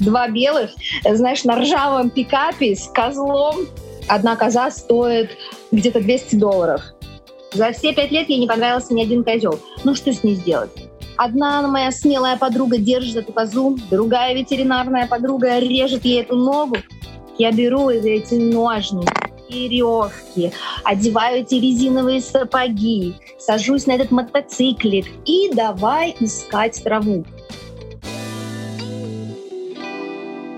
два белых, знаешь, на ржавом пикапе с козлом. Одна коза стоит где-то 200 долларов. За все пять лет ей не понравился ни один козел. Ну что с ней сделать? Одна моя смелая подруга держит эту козу, другая ветеринарная подруга режет ей эту ногу. Я беру эти ножницы, веревки, одеваю эти резиновые сапоги, сажусь на этот мотоциклик и давай искать траву.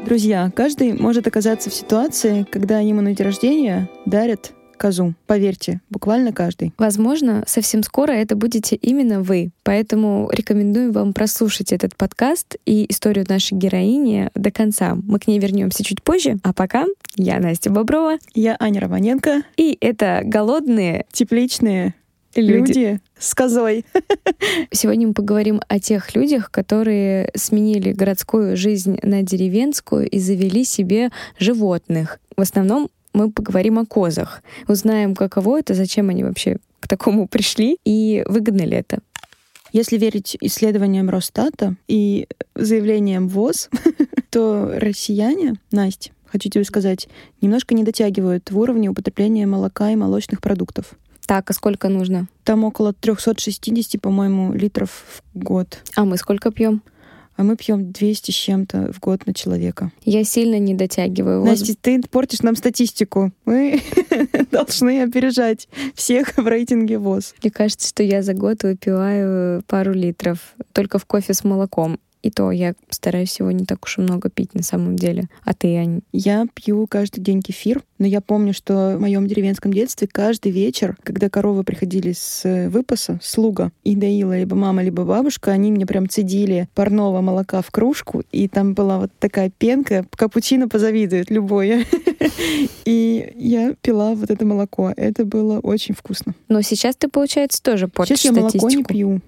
Друзья, каждый может оказаться в ситуации, когда ему на день рождения дарят козу. Поверьте, буквально каждый. Возможно, совсем скоро это будете именно вы. Поэтому рекомендую вам прослушать этот подкаст и историю нашей героини до конца. Мы к ней вернемся чуть позже. А пока я Настя Боброва. Я Аня Романенко. И это голодные, тепличные люди, люди с козой. Сегодня мы поговорим о тех людях, которые сменили городскую жизнь на деревенскую и завели себе животных. В основном мы поговорим о козах, узнаем, каково это, зачем они вообще к такому пришли и выгодно ли это. Если верить исследованиям Росстата и заявлениям ВОЗ, то россияне, Настя, хочу тебе сказать, немножко не дотягивают в уровне употребления молока и молочных продуктов. Так, а сколько нужно? Там около 360, по-моему, литров в год. А мы сколько пьем? а мы пьем 200 с чем-то в год на человека. Я сильно не дотягиваю. Настя, ты портишь нам статистику. Мы должны опережать всех в рейтинге ВОЗ. Мне кажется, что я за год выпиваю пару литров только в кофе с молоком. И то я стараюсь его не так уж и много пить на самом деле. А ты, Ань? Я пью каждый день кефир, но я помню, что в моем деревенском детстве каждый вечер, когда коровы приходили с выпаса, слуга, и доила либо мама, либо бабушка, они мне прям цедили парного молока в кружку, и там была вот такая пенка, капучино позавидует любое. И я пила вот это молоко. Это было очень вкусно. Но сейчас ты, получается, тоже портишь Сейчас я молоко не пью.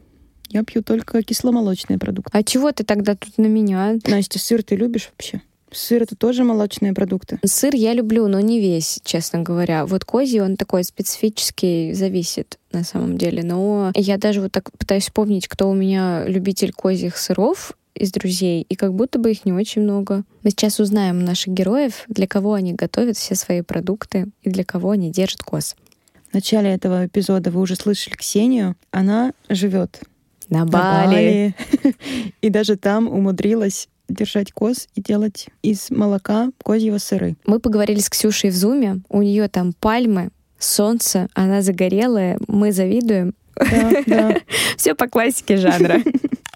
Я пью только кисломолочные продукты. А чего ты тогда тут на меня? Настя, сыр ты любишь вообще? Сыр это тоже молочные продукты? Сыр я люблю, но не весь, честно говоря. Вот козий, он такой специфический, зависит на самом деле. Но я даже вот так пытаюсь вспомнить, кто у меня любитель козьих сыров из друзей, и как будто бы их не очень много. Мы сейчас узнаем наших героев, для кого они готовят все свои продукты и для кого они держат коз. В начале этого эпизода вы уже слышали Ксению. Она живет на Бали. И даже там умудрилась держать коз и делать из молока козьего сыры. Мы поговорили с Ксюшей в Зуме. У нее там пальмы, солнце, она загорелая, мы завидуем. Да, да. Все по классике жанра.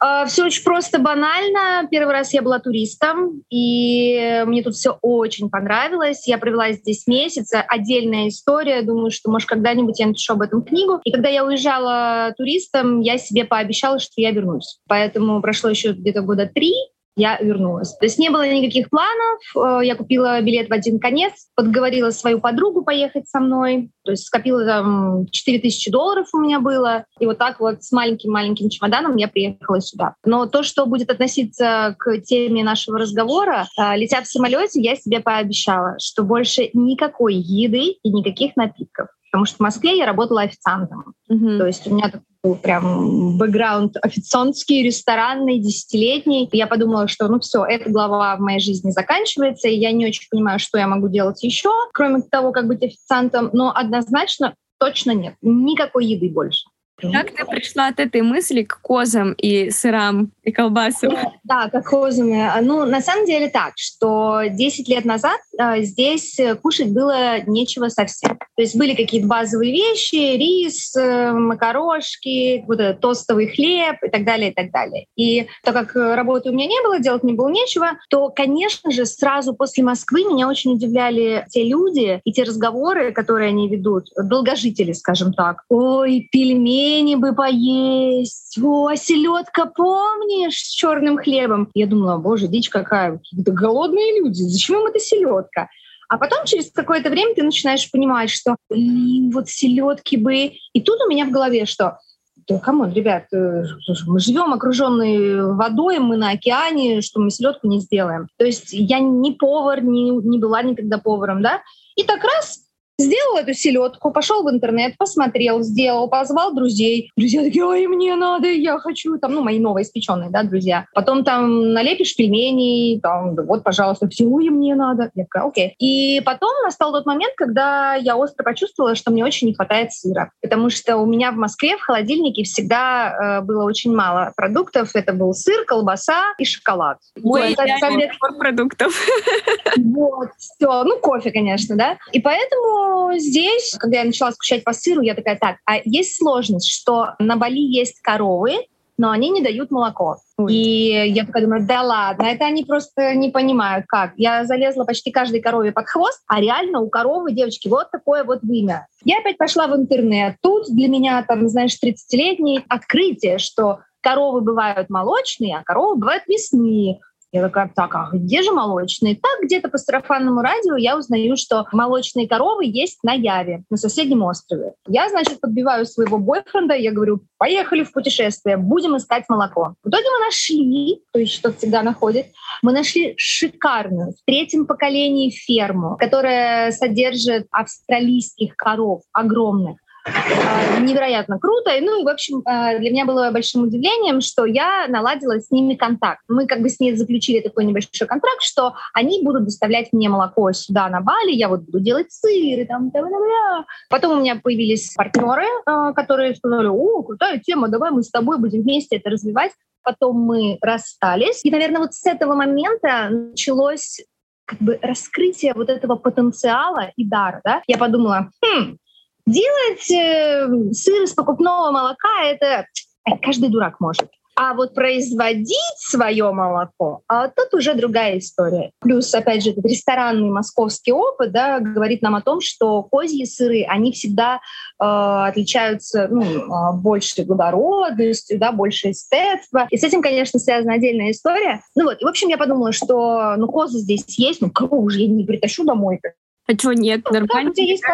А, все очень просто банально. Первый раз я была туристом, и мне тут все очень понравилось. Я провела здесь месяц. Отдельная история. Думаю, что, может, когда-нибудь я напишу об этом книгу. И когда я уезжала туристом, я себе пообещала, что я вернусь. Поэтому прошло еще где-то года три, я вернулась. То есть не было никаких планов. Э, я купила билет в один конец, подговорила свою подругу поехать со мной. То есть скопила там 4000 долларов у меня было. И вот так вот с маленьким-маленьким чемоданом я приехала сюда. Но то, что будет относиться к теме нашего разговора, э, летя в самолете, я себе пообещала, что больше никакой еды и никаких напитков потому что в Москве я работала официантом. Mm-hmm. То есть у меня был прям бэкграунд официантский, ресторанный, десятилетний. Я подумала, что ну все, эта глава в моей жизни заканчивается, и я не очень понимаю, что я могу делать еще, кроме того, как быть официантом, но однозначно точно нет. Никакой еды больше. Как ты пришла от этой мысли к козам и сырам и колбасам? Да, как козами. Ну, на самом деле так, что 10 лет назад э, здесь кушать было нечего совсем. То есть были какие-то базовые вещи, рис, э, макарошки, вот этот тостовый хлеб и так далее, и так далее. И так как работы у меня не было, делать не было нечего, то, конечно же, сразу после Москвы меня очень удивляли те люди и те разговоры, которые они ведут, долгожители, скажем так. Ой, пельмени, пельмени бы поесть. О, а селедка, помнишь, с черным хлебом? Я думала, боже, дичь какая, да голодные люди, зачем им эта селедка? А потом через какое-то время ты начинаешь понимать, что, блин, вот селедки бы. И тут у меня в голове, что да, come on, ребят, э, мы живем окруженные водой, мы на океане, что мы селедку не сделаем. То есть я не повар, не, не была никогда поваром, да? И так раз Сделал эту селедку, пошел в интернет, посмотрел, сделал, позвал друзей. Друзья такие, ой, мне надо, я хочу, там, ну, мои новоиспеченные, да, друзья. Потом там налепишь пельменей, там, вот, пожалуйста, все, ой, мне надо. Я такая, окей. И потом настал тот момент, когда я остро почувствовала, что мне очень не хватает сыра. Потому что у меня в Москве в холодильнике всегда э, было очень мало продуктов. Это был сыр, колбаса и шоколад. Мой идеальный продуктов. Вот, все. Ну, кофе, конечно, да. И поэтому здесь, когда я начала скучать по сыру, я такая, так, а есть сложность, что на Бали есть коровы, но они не дают молоко. Ой. И я такая думаю, да ладно, это они просто не понимают, как. Я залезла почти каждой корове под хвост, а реально у коровы, девочки, вот такое вот вымя. Я опять пошла в интернет. Тут для меня, там, знаешь, 30-летний открытие, что коровы бывают молочные, а коровы бывают мясные. Я такая, так, а где же молочные? Так, где-то по сарафанному радио я узнаю, что молочные коровы есть на Яве, на соседнем острове. Я, значит, подбиваю своего бойфренда, я говорю, поехали в путешествие, будем искать молоко. В итоге мы нашли, то есть что всегда находит, мы нашли шикарную в третьем поколении ферму, которая содержит австралийских коров огромных. А, невероятно круто. Ну и, в общем, а, для меня было большим удивлением, что я наладила с ними контакт. Мы как бы с ней заключили такой небольшой контракт, что они будут доставлять мне молоко сюда, на Бали, я вот буду делать сыр и там, там, там, там. Потом у меня появились партнеры, а, которые сказали, о, крутая тема, давай мы с тобой будем вместе это развивать. Потом мы расстались. И, наверное, вот с этого момента началось как бы раскрытие вот этого потенциала и дара. Да? Я подумала, хм, Делать э, сыр из покупного молока это э, каждый дурак может. А вот производить свое молоко, а тут уже другая история. Плюс, опять же, этот ресторанный московский опыт да, говорит нам о том, что козьи сыры, они всегда э, отличаются ну, э, большей благородностью, да, больше эстетства. И с этим, конечно, связана отдельная история. Ну вот, и, в общем, я подумала, что ну, козы здесь есть, ну, корову уже я не притащу домой, а что, нет, ну, нормально? Есть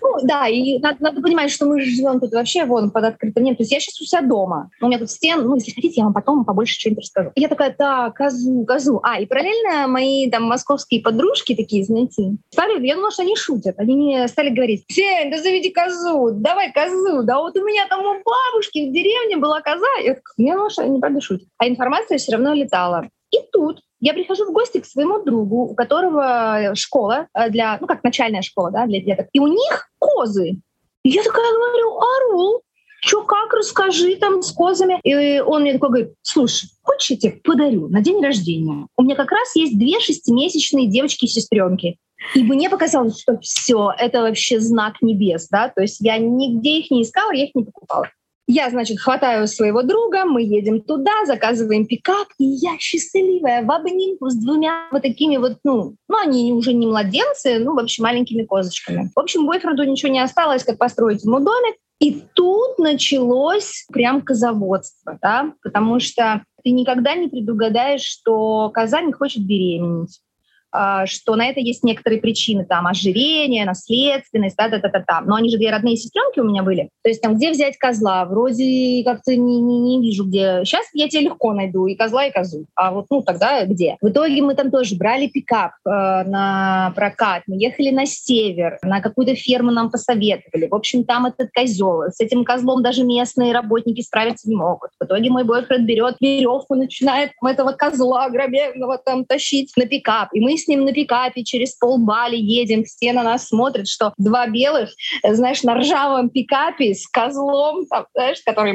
ну, да, и надо, надо понимать, что мы живем тут вообще вон под открытым небом. То есть я сейчас у себя дома. У меня тут стен, ну, если хотите, я вам потом побольше что-нибудь расскажу. И я такая, да, козу, козу. А, и параллельно мои там московские подружки такие, знаете, стали, я думала, что они шутят. Они мне стали говорить, Сень, да заведи козу, давай козу. Да вот у меня там у бабушки в деревне была коза. Я, я думала, что они правда шутят. А информация все равно летала. И тут я прихожу в гости к своему другу, у которого школа э, для, ну как начальная школа, да, для деток, и у них козы. И я такая говорю, Арул, что как, расскажи там с козами. И он мне такой говорит, слушай, хочешь, я тебе подарю на день рождения? У меня как раз есть две шестимесячные девочки-сестренки. И мне показалось, что все, это вообще знак небес, да, то есть я нигде их не искала, я их не покупала. Я, значит, хватаю своего друга, мы едем туда, заказываем пикап, и я счастливая в обнимку с двумя вот такими вот, ну, ну, они уже не младенцы, ну, в общем, маленькими козочками. В общем, бойфренду ничего не осталось, как построить ему домик. И тут началось прям козоводство, да, потому что ты никогда не предугадаешь, что коза не хочет беременеть что на это есть некоторые причины, там, ожирение, наследственность, да-да-да-да. Но они же две родные сестренки у меня были. То есть там, где взять козла? Вроде как-то не, не, не вижу, где. Сейчас я тебе легко найду и козла, и козу. А вот, ну, тогда где? В итоге мы там тоже брали пикап э, на прокат, мы ехали на север, на какую-то ферму нам посоветовали. В общем, там этот козел. С этим козлом даже местные работники справиться не могут. В итоге мой бойфренд берет веревку, начинает этого козла огроменного там тащить на пикап. И мы с ним на пикапе через полбали едем, все на нас смотрят, что два белых, знаешь, на ржавом пикапе с козлом, там, знаешь, который...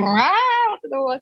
Вот.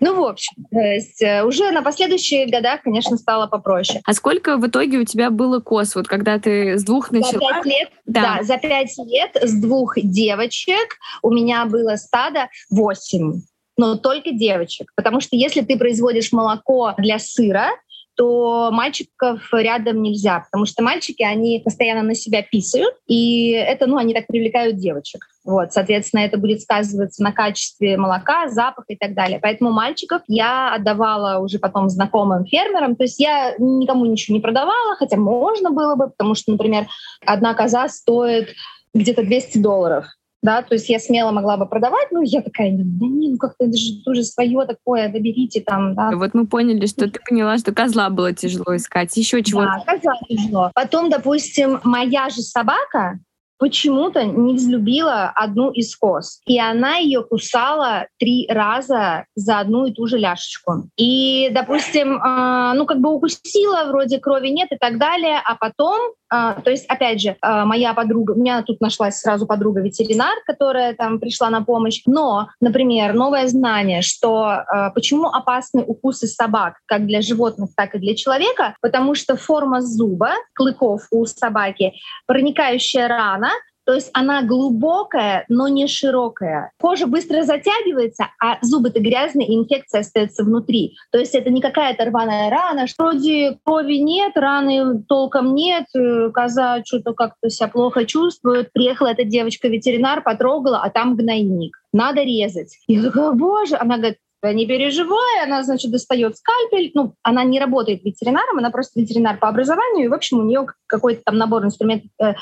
Ну, в общем, то есть э, уже на последующие года, конечно, стало попроще. А сколько в итоге у тебя было кос, вот когда ты с двух начала? За пять лет, да. да, за пять лет с двух девочек у меня было стадо восемь но только девочек. Потому что если ты производишь молоко для сыра, то мальчиков рядом нельзя, потому что мальчики, они постоянно на себя писают, и это, ну, они так привлекают девочек. Вот, соответственно, это будет сказываться на качестве молока, запах и так далее. Поэтому мальчиков я отдавала уже потом знакомым фермерам. То есть я никому ничего не продавала, хотя можно было бы, потому что, например, одна коза стоит где-то 200 долларов. Да, то есть я смело могла бы продавать, ну, я такая, да не, ну как-то это же тоже свое такое, доберите там, да. Вот мы поняли, что ты поняла, что козла было тяжело искать, еще чего Да, козла тяжело. Потом, допустим, моя же собака, почему-то не взлюбила одну из коз. И она ее кусала три раза за одну и ту же ляшечку. И, допустим, э, ну как бы укусила, вроде крови нет и так далее, а потом Uh, то есть, опять же, uh, моя подруга, у меня тут нашлась сразу подруга-ветеринар, которая там пришла на помощь. Но, например, новое знание, что uh, почему опасны укусы собак как для животных, так и для человека, потому что форма зуба, клыков у собаки, проникающая рана, то есть она глубокая, но не широкая. Кожа быстро затягивается, а зубы-то грязные, и инфекция остается внутри. То есть это не какая-то рваная рана, вроде крови нет, раны толком нет, э, коза что-то как-то себя плохо чувствует. Приехала эта девочка-ветеринар, потрогала, а там гнойник. Надо резать. Я такая, боже, она говорит, не переживай, она, значит, достает скальпель. Ну, она не работает ветеринаром, она просто ветеринар по образованию, и, в общем, у нее какой-то там набор инструментов э,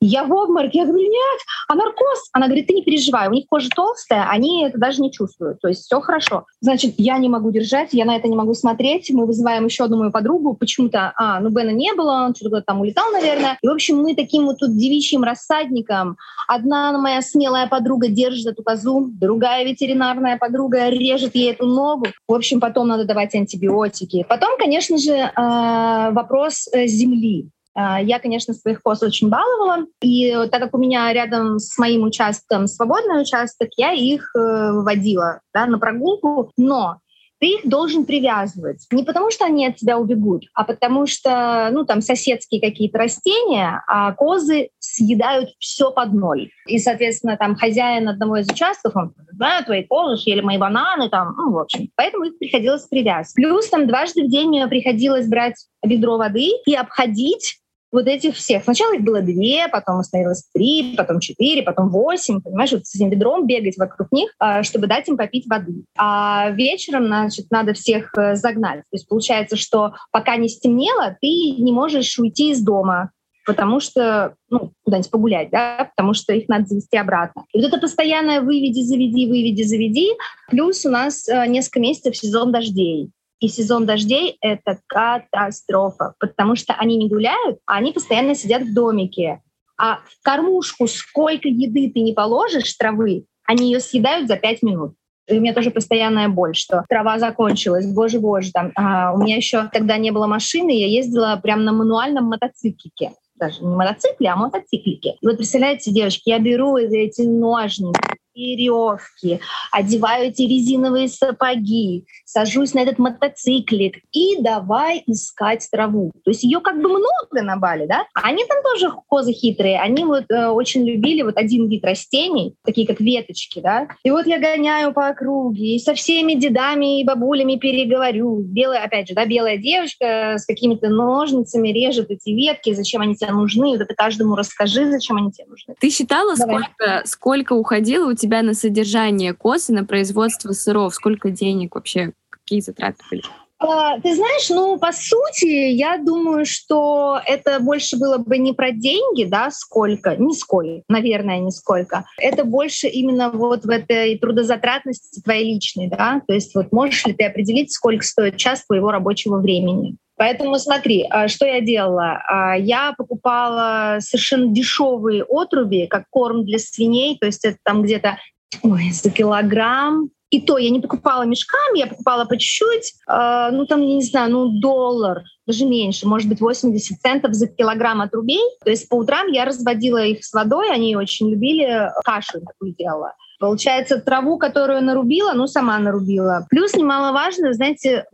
я в обмороке. Я говорю, нет, а наркоз? Она говорит, ты не переживай, у них кожа толстая, они это даже не чувствуют. То есть все хорошо. Значит, я не могу держать, я на это не могу смотреть. Мы вызываем еще одну мою подругу. Почему-то, а, ну Бена не было, он что-то там улетал, наверное. И, в общем, мы таким вот тут девичьим рассадником. Одна моя смелая подруга держит эту козу, другая ветеринарная подруга режет ей эту ногу. В общем, потом надо давать антибиотики. Потом, конечно же, а, вопрос э, земли. А, я, конечно, своих коз очень баловала, и так как у меня рядом с моим участком свободный участок, я их э, выводила да, на прогулку, но ты их должен привязывать. Не потому, что они от тебя убегут, а потому что, ну, там соседские какие-то растения, а козы съедают все под ноль. И, соответственно, там хозяин одного из участков, он, да, твои козы съели мои бананы, там, ну, в общем. Поэтому их приходилось привязывать. Плюс там дважды в день мне приходилось брать ведро воды и обходить вот этих всех. Сначала их было две, потом становилось три, потом четыре, потом восемь, понимаешь, вот с этим ведром бегать вокруг них, а, чтобы дать им попить воды. А вечером, значит, надо всех э, загнать. То есть получается, что пока не стемнело, ты не можешь уйти из дома, потому что, ну, куда-нибудь погулять, да, потому что их надо завести обратно. И вот это постоянное выведи, заведи, выведи, заведи. Плюс у нас э, несколько месяцев сезон дождей. И сезон дождей — это катастрофа, потому что они не гуляют, а они постоянно сидят в домике. А в кормушку сколько еды ты не положишь, травы, они ее съедают за пять минут. И у меня тоже постоянная боль, что трава закончилась, боже-боже. Там. А у меня еще тогда не было машины, я ездила прямо на мануальном мотоциклике даже не мотоцикле, а мотоциклике. И вот представляете, девочки, я беру эти ножницы, веревки, одеваю эти резиновые сапоги, сажусь на этот мотоциклик и давай искать траву. То есть ее как бы много на Бали, да? Они там тоже козы хитрые. Они вот э, очень любили вот один вид растений, такие как веточки, да? И вот я гоняю по округе и со всеми дедами и бабулями переговорю. Белая, опять же, да, белая девочка с какими-то ножницами режет эти ветки, зачем они тебе нужны. Вот это каждому расскажи, зачем они тебе нужны. Ты считала, сколько, сколько уходило у тебя на содержание коз и на производство сыров? Сколько денег вообще? Какие затраты были? А, ты знаешь, ну, по сути, я думаю, что это больше было бы не про деньги, да, сколько, нисколько, наверное, нисколько. Это больше именно вот в этой трудозатратности твоей личной, да, то есть вот можешь ли ты определить, сколько стоит час твоего рабочего времени. Поэтому смотри, а, что я делала. А, я покупала совершенно дешевые отруби, как корм для свиней, то есть это там где-то ой, за килограмм. И то я не покупала мешками, я покупала по чуть-чуть, э, ну там, я не знаю, ну доллар, даже меньше, может быть 80 центов за килограмм отрубей. То есть по утрам я разводила их с водой, они очень любили, кашу такую делала. Получается, траву, которую нарубила, ну, сама нарубила. Плюс немаловажно, знаете,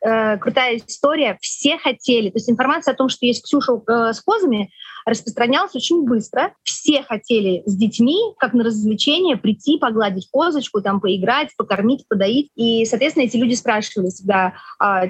э, крутая история, все хотели. То есть информация о том, что есть Ксюша э, с козами, распространялась очень быстро. Все хотели с детьми, как на развлечение, прийти, погладить козочку, там, поиграть, покормить, подоить. И, соответственно, эти люди спрашивали всегда,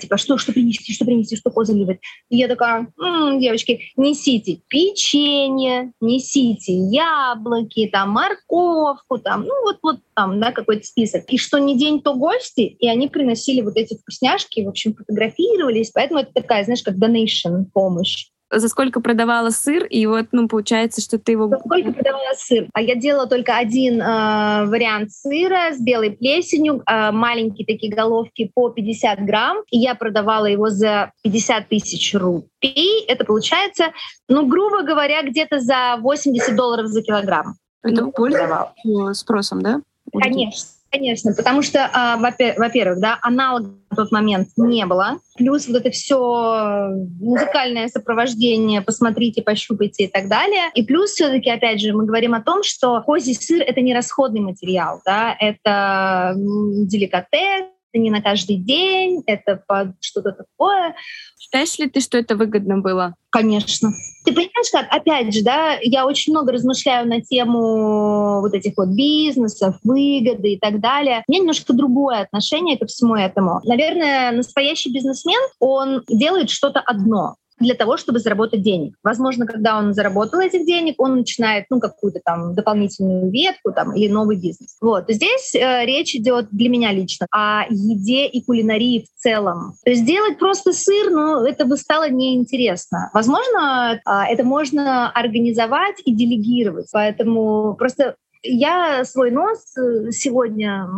типа, что, что принести, что принести, что коза любит. И я такая, м-м, девочки, несите печенье, несите яблоки, там, морковку, там, ну, вот, вот там, да, какой-то список. И что не день, то гости, и они приносили вот эти вкусняшки, в общем, фотографировались. Поэтому это такая, знаешь, как donation, помощь. За сколько продавала сыр, и вот, ну, получается, что ты его... За сколько продавала сыр? А я делала только один э, вариант сыра с белой плесенью, э, маленькие такие головки по 50 грамм, и я продавала его за 50 тысяч рублей. Это получается, ну, грубо говоря, где-то за 80 долларов за килограмм. Это ну, пользовалась спросом, да? Конечно. Конечно, потому что, а, во-первых, да, аналога на тот момент не было. Плюс вот это все музыкальное сопровождение, посмотрите, пощупайте и так далее. И плюс все-таки, опять же, мы говорим о том, что козий сыр — это не расходный материал, да, это деликатес, это не на каждый день, это под что-то такое. Считаешь ли ты, что это выгодно было? Конечно. Ты понимаешь, как, опять же, да, я очень много размышляю на тему вот этих вот бизнесов, выгоды и так далее. У меня немножко другое отношение ко всему этому. Наверное, настоящий бизнесмен, он делает что-то одно для того, чтобы заработать денег. Возможно, когда он заработал этих денег, он начинает ну, какую-то там дополнительную ветку там, или новый бизнес. Вот. Здесь э, речь идет для меня лично о еде и кулинарии в целом. То есть делать просто сыр, ну, это бы стало неинтересно. Возможно, э, это можно организовать и делегировать. Поэтому просто я свой нос э, сегодня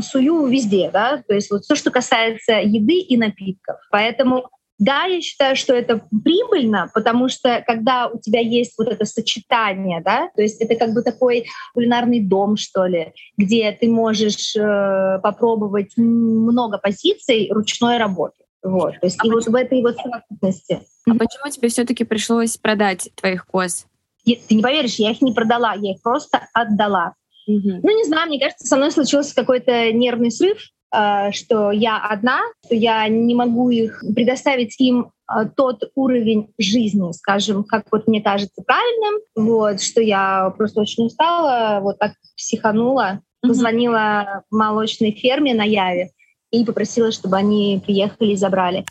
сую везде, да, то есть вот все, что касается еды и напитков. Поэтому да, я считаю, что это прибыльно, потому что когда у тебя есть вот это сочетание, да, то есть это как бы такой кулинарный дом, что ли, где ты можешь э, попробовать много позиций ручной работы. Вот, то есть а и почему? вот в этой вот совокупности. А почему тебе все-таки пришлось продать твоих коз? Ты не поверишь, я их не продала, я их просто отдала. Угу. Ну, не знаю, мне кажется, со мной случился какой-то нервный срыв, что я одна, что я не могу их предоставить им э, тот уровень жизни, скажем, как вот мне кажется правильным, вот, что я просто очень устала, вот так психанула, позвонила молочной ферме на Яве и попросила, чтобы они приехали и забрали.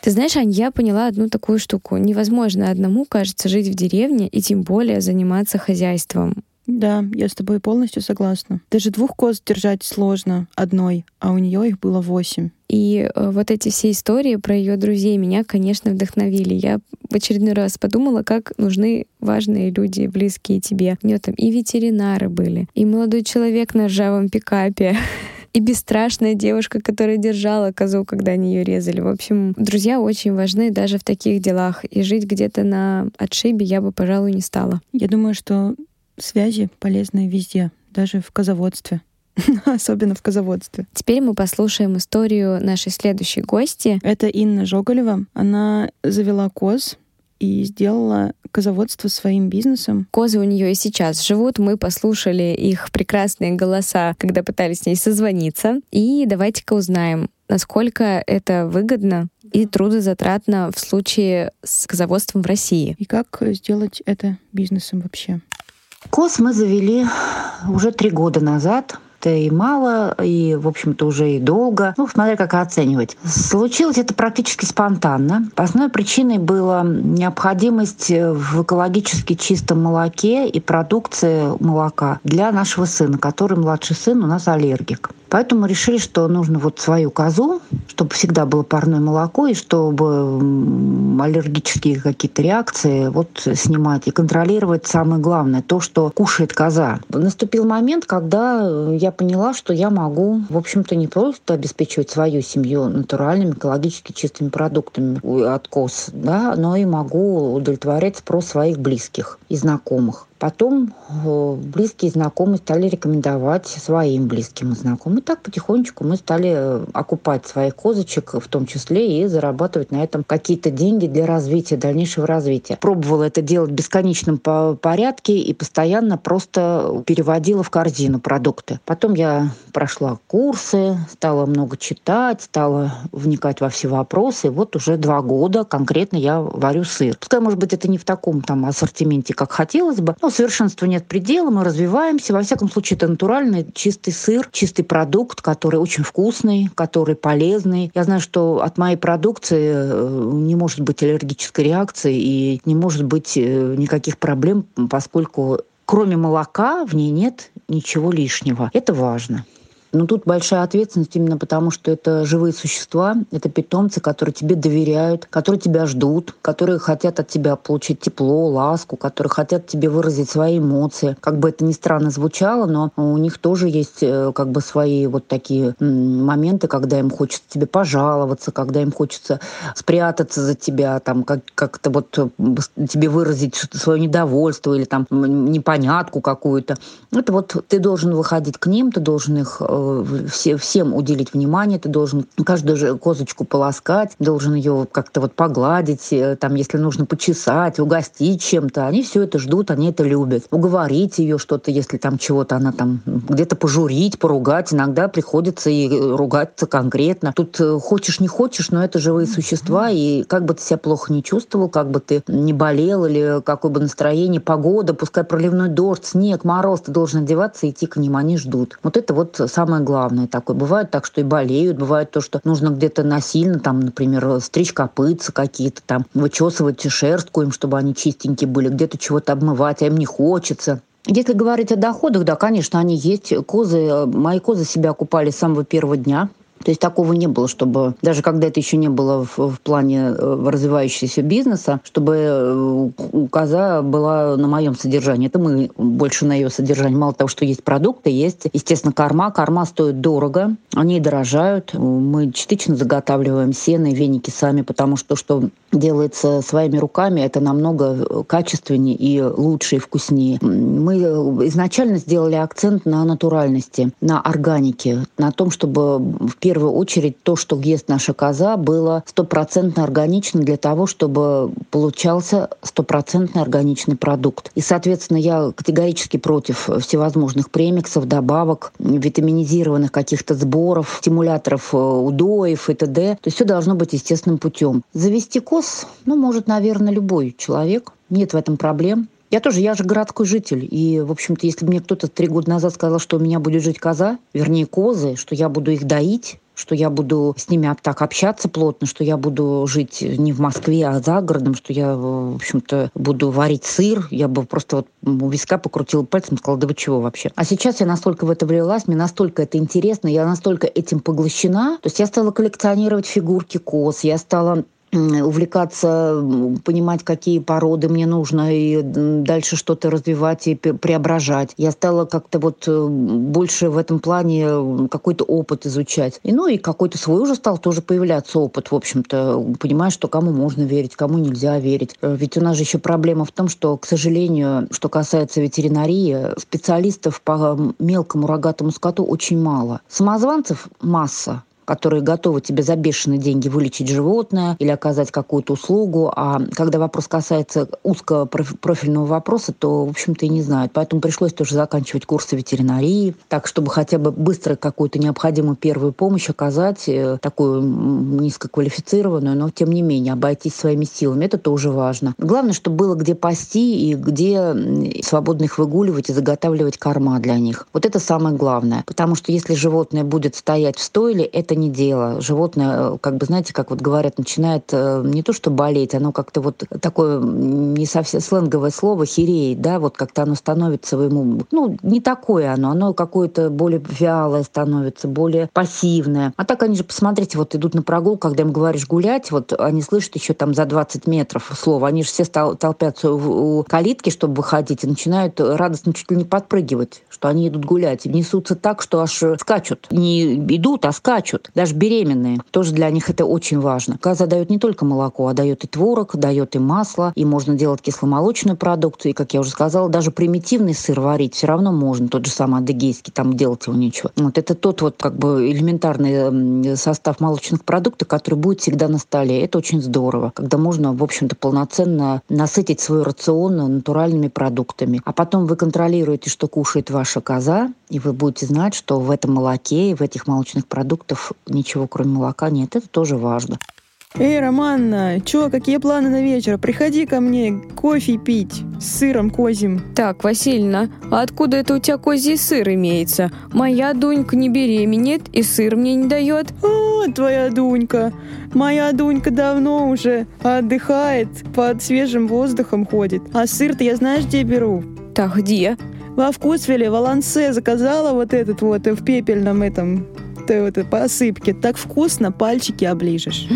Ты знаешь, Ань, я поняла одну такую штуку. Невозможно одному, кажется, жить в деревне и тем более заниматься хозяйством. Да, я с тобой полностью согласна. Даже двух коз держать сложно одной, а у нее их было восемь. И э, вот эти все истории про ее друзей меня, конечно, вдохновили. Я в очередной раз подумала, как нужны важные люди, близкие тебе. У нее там и ветеринары были, и молодой человек на ржавом пикапе, и бесстрашная девушка, которая держала козу, когда они ее резали. В общем, друзья очень важны даже в таких делах. И жить где-то на отшибе я бы, пожалуй, не стала. Я думаю, что Связи полезны везде, даже в козоводстве. Особенно в козоводстве. Теперь мы послушаем историю нашей следующей гости. Это Инна Жоголева. Она завела коз и сделала козоводство своим бизнесом. Козы у нее и сейчас живут. Мы послушали их прекрасные голоса, когда пытались с ней созвониться. И давайте-ка узнаем, насколько это выгодно и трудозатратно в случае с козоводством в России. И как сделать это бизнесом вообще? Кос мы завели уже три года назад. Это и мало, и, в общем-то, уже и долго. Ну, смотря как оценивать. Случилось это практически спонтанно. Основной причиной была необходимость в экологически чистом молоке и продукции молока для нашего сына, который младший сын у нас аллергик. Поэтому решили, что нужно вот свою козу, чтобы всегда было парное молоко, и чтобы аллергические какие-то реакции вот снимать и контролировать самое главное, то, что кушает коза. Наступил момент, когда я поняла, что я могу, в общем-то, не просто обеспечивать свою семью натуральными, экологически чистыми продуктами от коз, да, но и могу удовлетворять спрос своих близких и знакомых. Потом э, близкие знакомые стали рекомендовать своим близким и знакомым. И так потихонечку мы стали э, окупать своих козочек, в том числе и зарабатывать на этом какие-то деньги для развития, дальнейшего развития. Пробовала это делать в бесконечном порядке и постоянно просто переводила в корзину продукты. Потом я прошла курсы, стала много читать, стала вникать во все вопросы. И вот уже два года конкретно я варю сыр. Пускай, может быть, это не в таком там ассортименте, как хотелось бы, но совершенству нет предела, мы развиваемся. Во всяком случае, это натуральный чистый сыр, чистый продукт, который очень вкусный, который полезный. Я знаю, что от моей продукции э, не может быть аллергической реакции и не может быть э, никаких проблем, поскольку кроме молока в ней нет ничего лишнего. Это важно. Но тут большая ответственность именно потому, что это живые существа, это питомцы, которые тебе доверяют, которые тебя ждут, которые хотят от тебя получить тепло, ласку, которые хотят тебе выразить свои эмоции. Как бы это ни странно звучало, но у них тоже есть э, как бы свои вот такие моменты, когда им хочется тебе пожаловаться, когда им хочется спрятаться за тебя, там как- как-то вот э, тебе выразить свое недовольство или там непонятку какую-то. Это вот ты должен выходить к ним, ты должен их э, все, всем уделить внимание, ты должен каждую же козочку полоскать, должен ее как-то вот погладить, э, там, если нужно почесать, угостить чем-то. Они все это ждут, они это любят. Уговорить ее что-то, если там чего-то она там где-то пожурить, поругать. Иногда приходится и ругаться конкретно. Тут э, хочешь, не хочешь, но это живые существа, и как бы ты себя плохо не чувствовал, как бы ты не болел или какое бы настроение, погода, пускай проливной дождь, снег, мороз, ты должен одеваться и идти к ним, они ждут. Вот это вот самое главное такое. Бывает так, что и болеют, бывает то, что нужно где-то насильно, там, например, стричь копытца какие-то, там, вычесывать шерстку им, чтобы они чистенькие были, где-то чего-то обмывать, а им не хочется. Если говорить о доходах, да, конечно, они есть. Козы, мои козы себя окупали с самого первого дня. То есть такого не было, чтобы даже когда это еще не было в, в плане э, развивающегося бизнеса, чтобы э, коза была на моем содержании. Это мы больше на ее содержании. Мало того, что есть продукты, есть, естественно, корма. Корма стоит дорого, они дорожают. Мы частично заготавливаем сено и веники сами, потому что что делается своими руками, это намного качественнее и лучше и вкуснее. Мы изначально сделали акцент на натуральности, на органике, на том, чтобы в первую очередь то, что ест наша коза, было стопроцентно органично для того, чтобы получался стопроцентный органичный продукт. И, соответственно, я категорически против всевозможных премиксов, добавок, витаминизированных каких-то сборов, стимуляторов э, удоев и т.д. То есть все должно быть естественным путем. Завести коз, ну, может, наверное, любой человек. Нет в этом проблем. Я тоже, я же городской житель. И, в общем-то, если бы мне кто-то три года назад сказал, что у меня будет жить коза, вернее, козы, что я буду их доить, что я буду с ними так общаться плотно, что я буду жить не в Москве, а за городом, что я, в общем-то, буду варить сыр. Я бы просто вот у виска покрутила пальцем и сказала, да вы чего вообще? А сейчас я настолько в это влилась, мне настолько это интересно, я настолько этим поглощена. То есть я стала коллекционировать фигурки коз, я стала увлекаться, понимать, какие породы мне нужно, и дальше что-то развивать и преображать. Я стала как-то вот э, больше в этом плане какой-то опыт изучать. И, ну и какой-то свой уже стал тоже появляться опыт, в общем-то, понимаешь, что кому можно верить, кому нельзя верить. Э, ведь у нас же еще проблема в том, что, к сожалению, что касается ветеринарии, специалистов по мелкому рогатому скоту очень мало. Самозванцев масса, которые готовы тебе за бешеные деньги вылечить животное или оказать какую-то услугу. А когда вопрос касается узкого профильного вопроса, то, в общем-то, и не знают. Поэтому пришлось тоже заканчивать курсы ветеринарии, так, чтобы хотя бы быстро какую-то необходимую первую помощь оказать, э, такую низкоквалифицированную, но, тем не менее, обойтись своими силами. Это тоже важно. Главное, чтобы было где пасти и где свободно их выгуливать и заготавливать корма для них. Вот это самое главное. Потому что если животное будет стоять в стойле, это не дело. Животное, э, как бы, знаете, как вот говорят, начинает э, не то что болеть, оно как-то вот такое не совсем сленговое слово, хереет, да, вот как-то оно становится ему, ну, не такое оно, оно какое-то более вялое становится, более пассивное. А так они же, посмотрите, вот идут на прогулку, когда им говоришь гулять, вот они слышат еще там за 20 метров слово, они же все толпятся у калитки, чтобы выходить, и начинают радостно чуть ли не подпрыгивать, что они идут гулять, и несутся так, что аж скачут. Не идут, а скачут даже беременные. Тоже для них это очень важно. Коза дает не только молоко, а дает и творог, дает и масло, и можно делать кисломолочную продукцию, и, как я уже сказала, даже примитивный сыр варить все равно можно, тот же самый адыгейский, там делать его нечего. Вот это тот вот как бы элементарный состав молочных продуктов, который будет всегда на столе. Это очень здорово, когда можно, в общем-то, полноценно насытить свой рацион натуральными продуктами. А потом вы контролируете, что кушает ваша коза, и вы будете знать, что в этом молоке и в этих молочных продуктах ничего кроме молока нет. Это тоже важно. Эй, Романна, чё, какие планы на вечер? Приходи ко мне кофе пить с сыром козьим. Так, Васильевна, а откуда это у тебя козий сыр имеется? Моя Дунька не беременеет и сыр мне не дает. О, твоя Дунька. Моя Дунька давно уже отдыхает, под свежим воздухом ходит. А сыр-то я знаешь, где беру? Так, где? во вкусвеле, в Алансе заказала вот этот вот в пепельном этом вот, посыпке. Так вкусно, пальчики оближешь.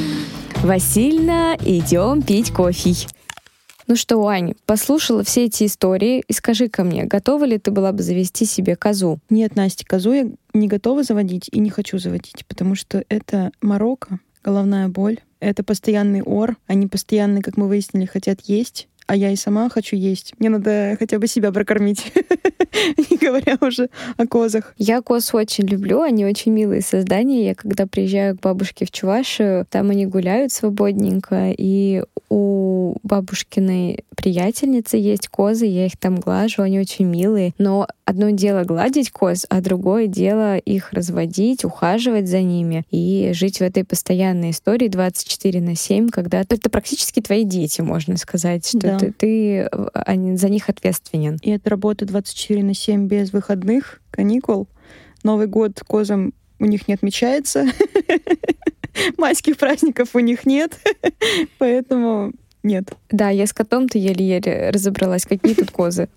Васильна, идем пить кофе. Ну что, Ань, послушала все эти истории и скажи ко мне, готова ли ты была бы завести себе козу? Нет, Настя, козу я не готова заводить и не хочу заводить, потому что это Марокко, головная боль, это постоянный ор, они постоянно, как мы выяснили, хотят есть, а я и сама хочу есть. Мне надо хотя бы себя прокормить, не говоря уже о козах. Я коз очень люблю, они очень милые создания. Я когда приезжаю к бабушке в Чувашию, там они гуляют свободненько, и у бабушкиной приятельницы есть козы, я их там глажу, они очень милые. Но одно дело гладить коз, а другое дело их разводить, ухаживать за ними и жить в этой постоянной истории 24 на 7, когда это практически твои дети, можно сказать, что да. Ты, ты они, за них ответственен. И это работа 24 на 7 без выходных, каникул. Новый год козам у них не отмечается. Майских праздников у них нет. Поэтому нет. Да, я с котом-то еле-еле разобралась, какие тут козы.